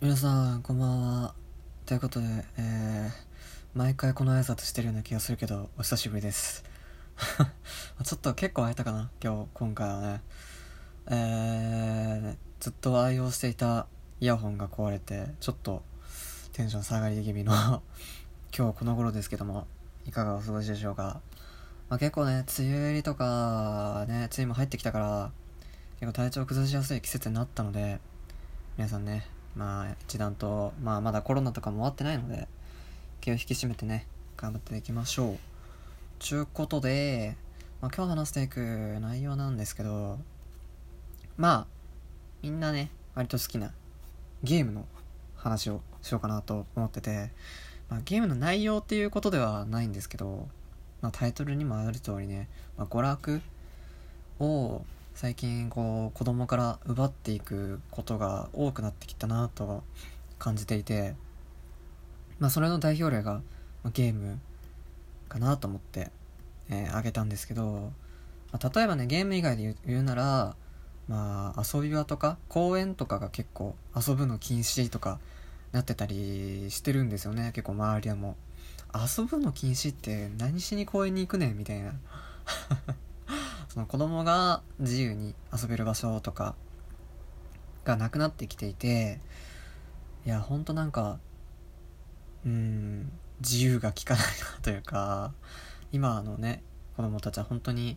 皆さんこんばんは。ということで、えー、毎回この挨拶してるような気がするけどお久しぶりです。ちょっと結構空いたかな？今日今回はね。えー、ずっと愛用していたイヤホンが壊れてちょっとテンション下がり気味の 今日この頃ですけどもいかがお過ごしでしょうか、まあ、結構ね梅雨入りとかね梅雨も入ってきたから結構体調崩しやすい季節になったので皆さんねまあ一段と、まあ、まだコロナとかも終わってないので気を引き締めてね頑張っていきましょう。ちゅうことで、まあ、今日話していく内容なんですけどまあみんなね割と好きなゲームの話をしようかなと思ってて、まあ、ゲームの内容っていうことではないんですけど、まあ、タイトルにもある通りね、まあ、娯楽を最近こう子供から奪っていくことが多くなってきたなと感じていてまあそれの代表例が、ゲームかなと思って、えー、挙げたんですけど、まあ、例えばねゲーム以外で言うならまあ遊び場とか公園とかが結構遊ぶの禁止とかなってたりしてるんですよね。結構周りでもう遊ぶの禁止って何しに公園に行くねんみたいな。その子供が自由に遊べる場所とかがなくなってきていていやほんとなんかうん自由が利かないなというか今のね子供たちは本当に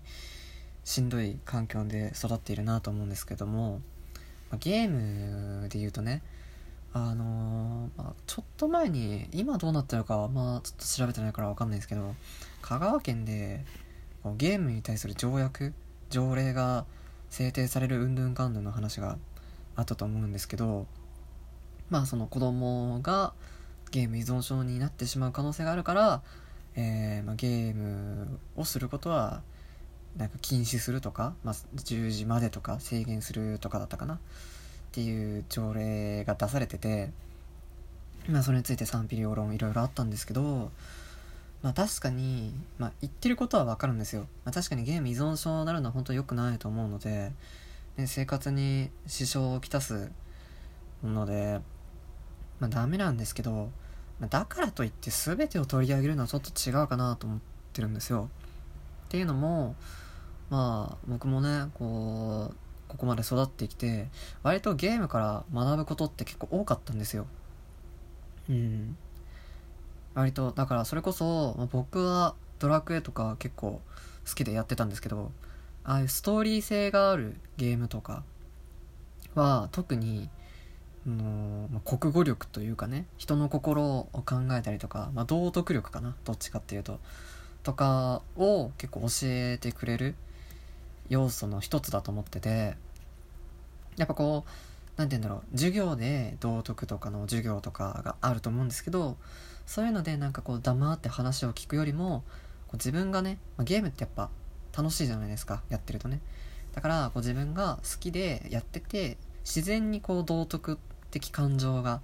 しんどい環境で育っているなと思うんですけどもゲームで言うとねあのー、まあ、ちょっと前に今どうなってるかはまあちょっと調べてないから分かんないですけど香川県でゲームに対する条約条例が制定されるうんぬんかんぬんの話があったと思うんですけどまあその子供がゲーム依存症になってしまう可能性があるから、えー、まあ、ゲームをすることはなんか禁止するとか、まあ、10時までとか制限するとかだったかな。っていう条例が出されててまあそれについて賛否両論いろいろあったんですけどまあ確かに、まあ言ってることはわかるんですよ。まあ確かにゲーム依存症になるのは本当良くないと思うので、ね、生活に支障をきたすので、まあダメなんですけど、まあ、だからといって全てを取り上げるのはちょっと違うかなと思ってるんですよ。っていうのも、まあ僕もね、こう、ここまで育ってきて、割とゲームから学ぶことって結構多かったんですよ。うん。割とだからそれこそ、まあ、僕はドラクエとか結構好きでやってたんですけどああいうストーリー性があるゲームとかは特にの、まあ、国語力というかね人の心を考えたりとか、まあ、道徳力かなどっちかっていうととかを結構教えてくれる要素の一つだと思っててやっぱこう何て言うんだろう。授業で道徳とかの授業とかがあると思うんですけどそういうのでなんかこう黙って話を聞くよりもこう自分がね、まあ、ゲームってやっぱ楽しいじゃないですか。やってるとね。だからこう自分が好きでやってて自然にこう道徳的感情が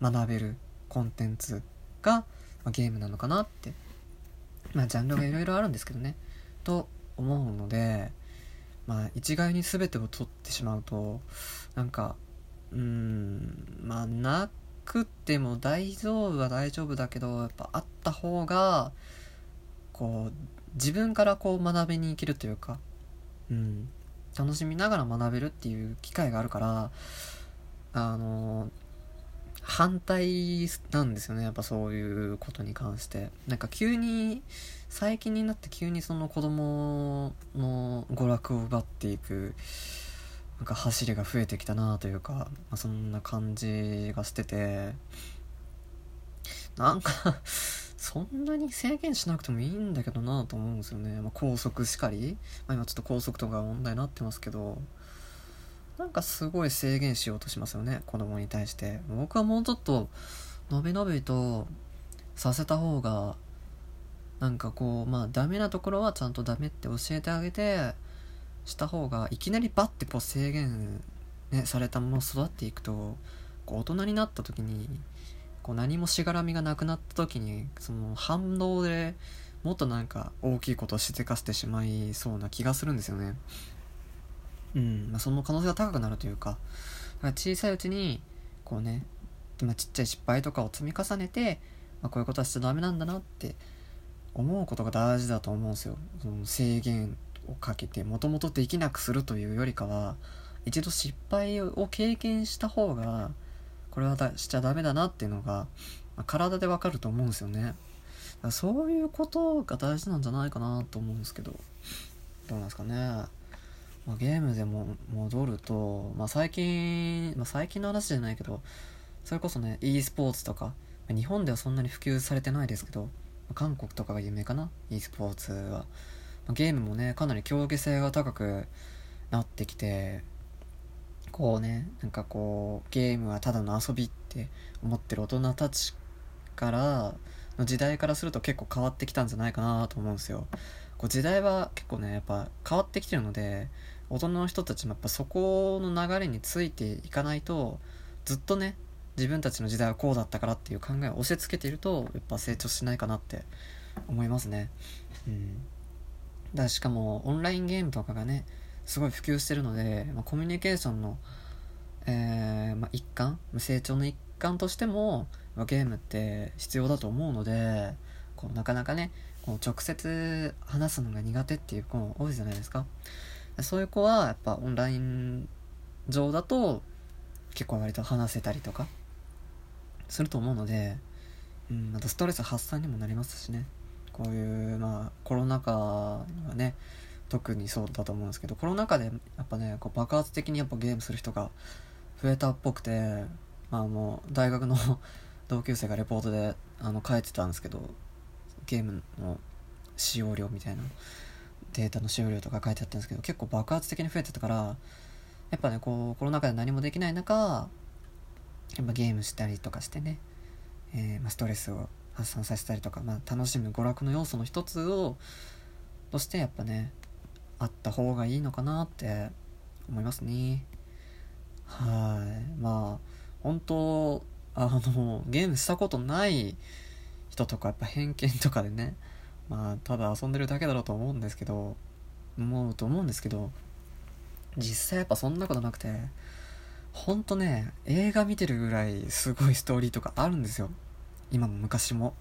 学べるコンテンツが、まあ、ゲームなのかなって。まあジャンルがいろいろあるんですけどね。と思うのでまあ一概に全てを取ってしまうとなんかうんまあなくても大丈夫は大丈夫だけどやっぱあった方がこう自分からこう学びに行けるというか、うん、楽しみながら学べるっていう機会があるからあの反対なんですよねやっぱそういうことに関して。なんか急に最近になって急にその子供の娯楽を奪っていくなんか走りが増えてきたなというか、まあ、そんな感じがしてて。なんかそんなに制限しなくてもいいんだけどなと思うんですよね、まあ、高速しかり、まあ、今ちょっと高速とか問題になってますけど。なんかすごい制限しようとしますよね子供に対して。僕はもうちょっとのびのびとさせた方がなんかこうまあダメなところはちゃんとダメって教えてあげてした方がいきなりバッてこう制限、ね、されたまま育っていくとこう大人になった時にこう何もしがらみがなくなった時にその反動でもっとなんか大きいことをしでかせてしまいそうな気がするんですよね。うん、まあ、その可能性が高くなるというか、か小さいうちに、こうね、まあ、ちっちゃい失敗とかを積み重ねて、まあ、こういうことはしちゃダメなんだなって思うことが大事だと思うんですよその制限をかけてもともとできなくするというよりかは一度失敗を経験した方がこれはだしちゃダメだなっていうのが、まあ、体でわかると思うんですよね。そういうことが大事なんじゃないかなと思うんですけどどうなんですかね、まあ、ゲームでも戻ると、まあ、最近、まあ、最近の話じゃないけどそれこそね e スポーツとか日本ではそんなに普及されてないですけど韓国とかが有名かな？e スポーツは。ゲームもねかなり競技性が高くなってきてこうねなんかこうゲームはただの遊びって思ってる大人たちからの時代からすると結構変わってきたんじゃないかなと思うんですよ。こう時代は結構ねやっぱ変わってきてるので大人の人たちもやっぱそこの流れについていかないとずっとね自分たちの時代はこうだったからっていう考えを押し付けているとやっぱ成長しないかなって思いますね。うん。だしかもオンラインゲームとかがねすごい普及してるので、まあ、コミュニケーションの、えーまあ、一環成長の一環としても、まあ、ゲームって必要だと思うのでこうなかなかねこう直接話すのが苦手っていう子も多いじゃないですか。そういう子はやっぱオンライン上だと結構割と話せたりとかすると思うので、うん、またストレス発散にもなりますしね。こういうまあコロナ禍はね特にそうだと思うんですけどコロナ禍でやっぱねこう爆発的にやっぱゲームする人が増えたっぽくてまあもう大学の 同級生がレポートであの書いてたんですけどゲームの使用量みたいなデータの使用量とか書いてあったんですけど結構爆発的に増えてたからやっぱねこうコロナ禍で何もできない中やっぱゲームしたりとかしてね、えー、まあ、ストレスを発散させたりとか、まあ、楽しむ娯楽の要素の一つをとしてやっぱねあった方がいいのかなって思いますねはいまあ本当あのゲームしたことない人とかやっぱ偏見とかでねまあただ遊んでるだけだろうと思うんですけど思うと思うんですけど実際やっぱそんなことなくてほんとね、映画見てるぐらいすごいストーリーとかあるんですよ。今も昔も。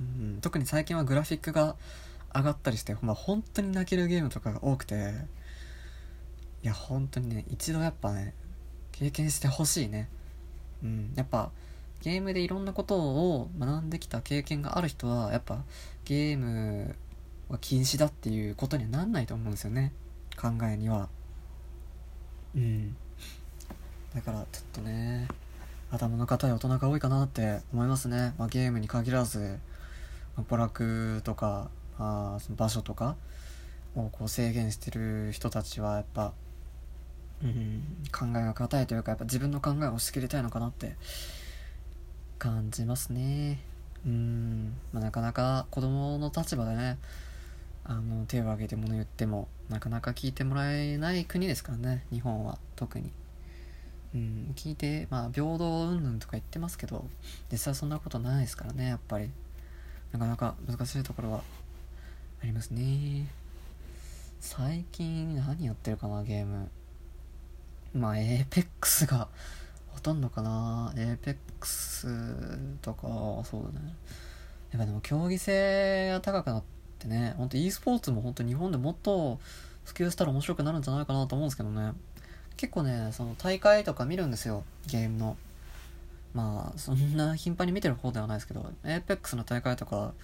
うん、特に最近はグラフィックが上がったりして、まあ、本当に泣けるゲームとかが多くて、いや、本当にね、一度やっぱね、経験してほしいね。うん、やっぱ、ゲームでいろんなことを学んできた経験がある人は、やっぱ、ゲームは禁止だっていうことにはなんないと思うんですよね。考えには。うん。だからちょっとね頭の固い大人が多いかなって思いますね、まあ、ゲームに限らず、まあ、娯楽とか、まあ、その場所とかをこう制限してる人たちはやっぱ、うん、考えが固いというかやっぱ自分の考えを押し切りたいのかなって感じますね。うん、まあ、なかなか子供の立場でねあの手を挙げて物言ってもなかなか聞いてもらえない国ですからね日本は特に。うん、聞いて、まあ、平等云々とか言ってますけど、実際そんなことないですからね、やっぱり。なかなか難しいところはありますね。最近何やってるかな、ゲーム。まあ、エーペックスがほとんどかな。エーペックスとか、そうだね。やっぱでも競技性が高くなってね、ほんと e スポーツも本当日本でもっと普及したら面白くなるんじゃないかなと思うんですけどね。結構ね、その大会とか見るんですよ、ゲームの。まあ、そんな頻繁に見てる方ではないですけど、APEX の大会とか、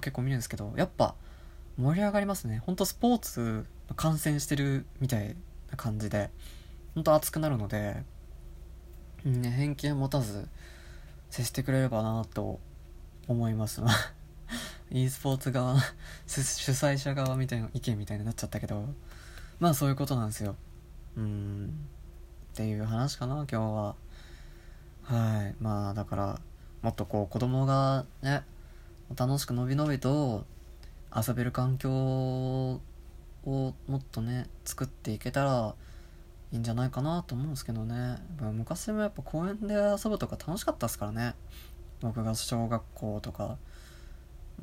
結構見るんですけど、やっぱ盛り上がりますね。ほんとスポーツ観戦してるみたいな感じで、ほんと熱くなるので、ね、偏見持たず接してくれればなと思います。e スポーツ側、主催者側みたいな意見みたいになっちゃったけど、まあそういうことなんですよ。うん。っていう話かな今日は。はい。まあだからもっとこう子供がね楽しくのびのびと遊べる環境をもっとね作っていけたらいいんじゃないかなと思うんですけどね。昔もやっぱ公園で遊ぶとか楽しかったですからね。僕が小学校とか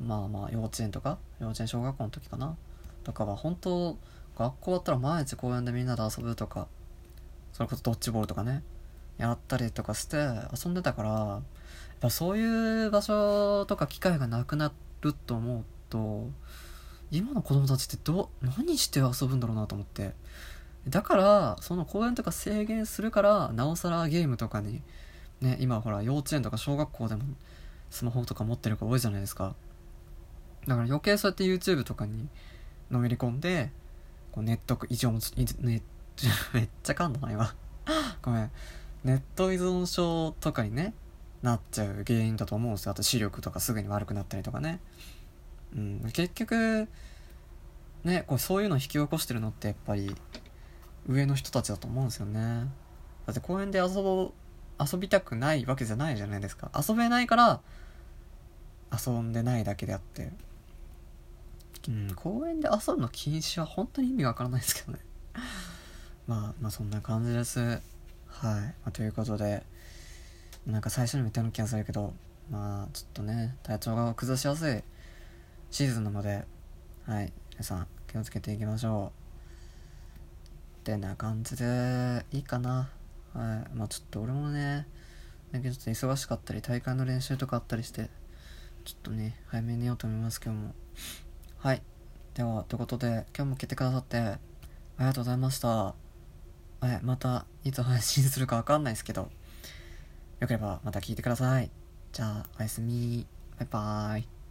まあまあ幼稚園とか幼稚園小学校の時かな。とかは本当学校だったら毎日公園でみんなで遊ぶとかそれこそドッジボールとかねやったりとかして遊んでたからやっぱそういう場所とか機会がなくなると思うと今の子供たちってど何して遊ぶんだろうなと思って。だからその公園とか制限するからなおさらゲームとかにね今ほら幼稚園とか小学校でもスマホとか持ってる子多いじゃないですか。だから余計そうやって YouTube とかにのめり込んでこうネット依存ネめっちゃ噛んだな今ごめん。ネット依存症とかにねなっちゃう原因だと思うんですよ。あと視力とかすぐに悪くなったりとかね。うん。結局ねこうそういうのを引き起こしてるのってやっぱり上の人たちだと思うんですよね。だって公園で遊ぼう遊びたくないわけじゃないじゃないですか。遊べないから遊んでないだけであってうん公園で遊ぶの禁止は本当に意味わからないですけどね。まあまあそんな感じです。はい、まあ、ということでなんか最初にも言ったような気がするけどまあちょっとね体調が崩しやすいシーズンなのではい。皆さん気をつけていきましょう。ってな感じでいいかな。はい。まあちょっと俺もねだけどちょっと忙しかったり大会の練習とかあったりしてちょっとね早めに寝ようと思いますけども。はい。ではということで今日も来てくださってありがとうございました。はいまたいつ配信するかわかんないですけどよければまた聞いてください。じゃあおやすみ。バイバーイ。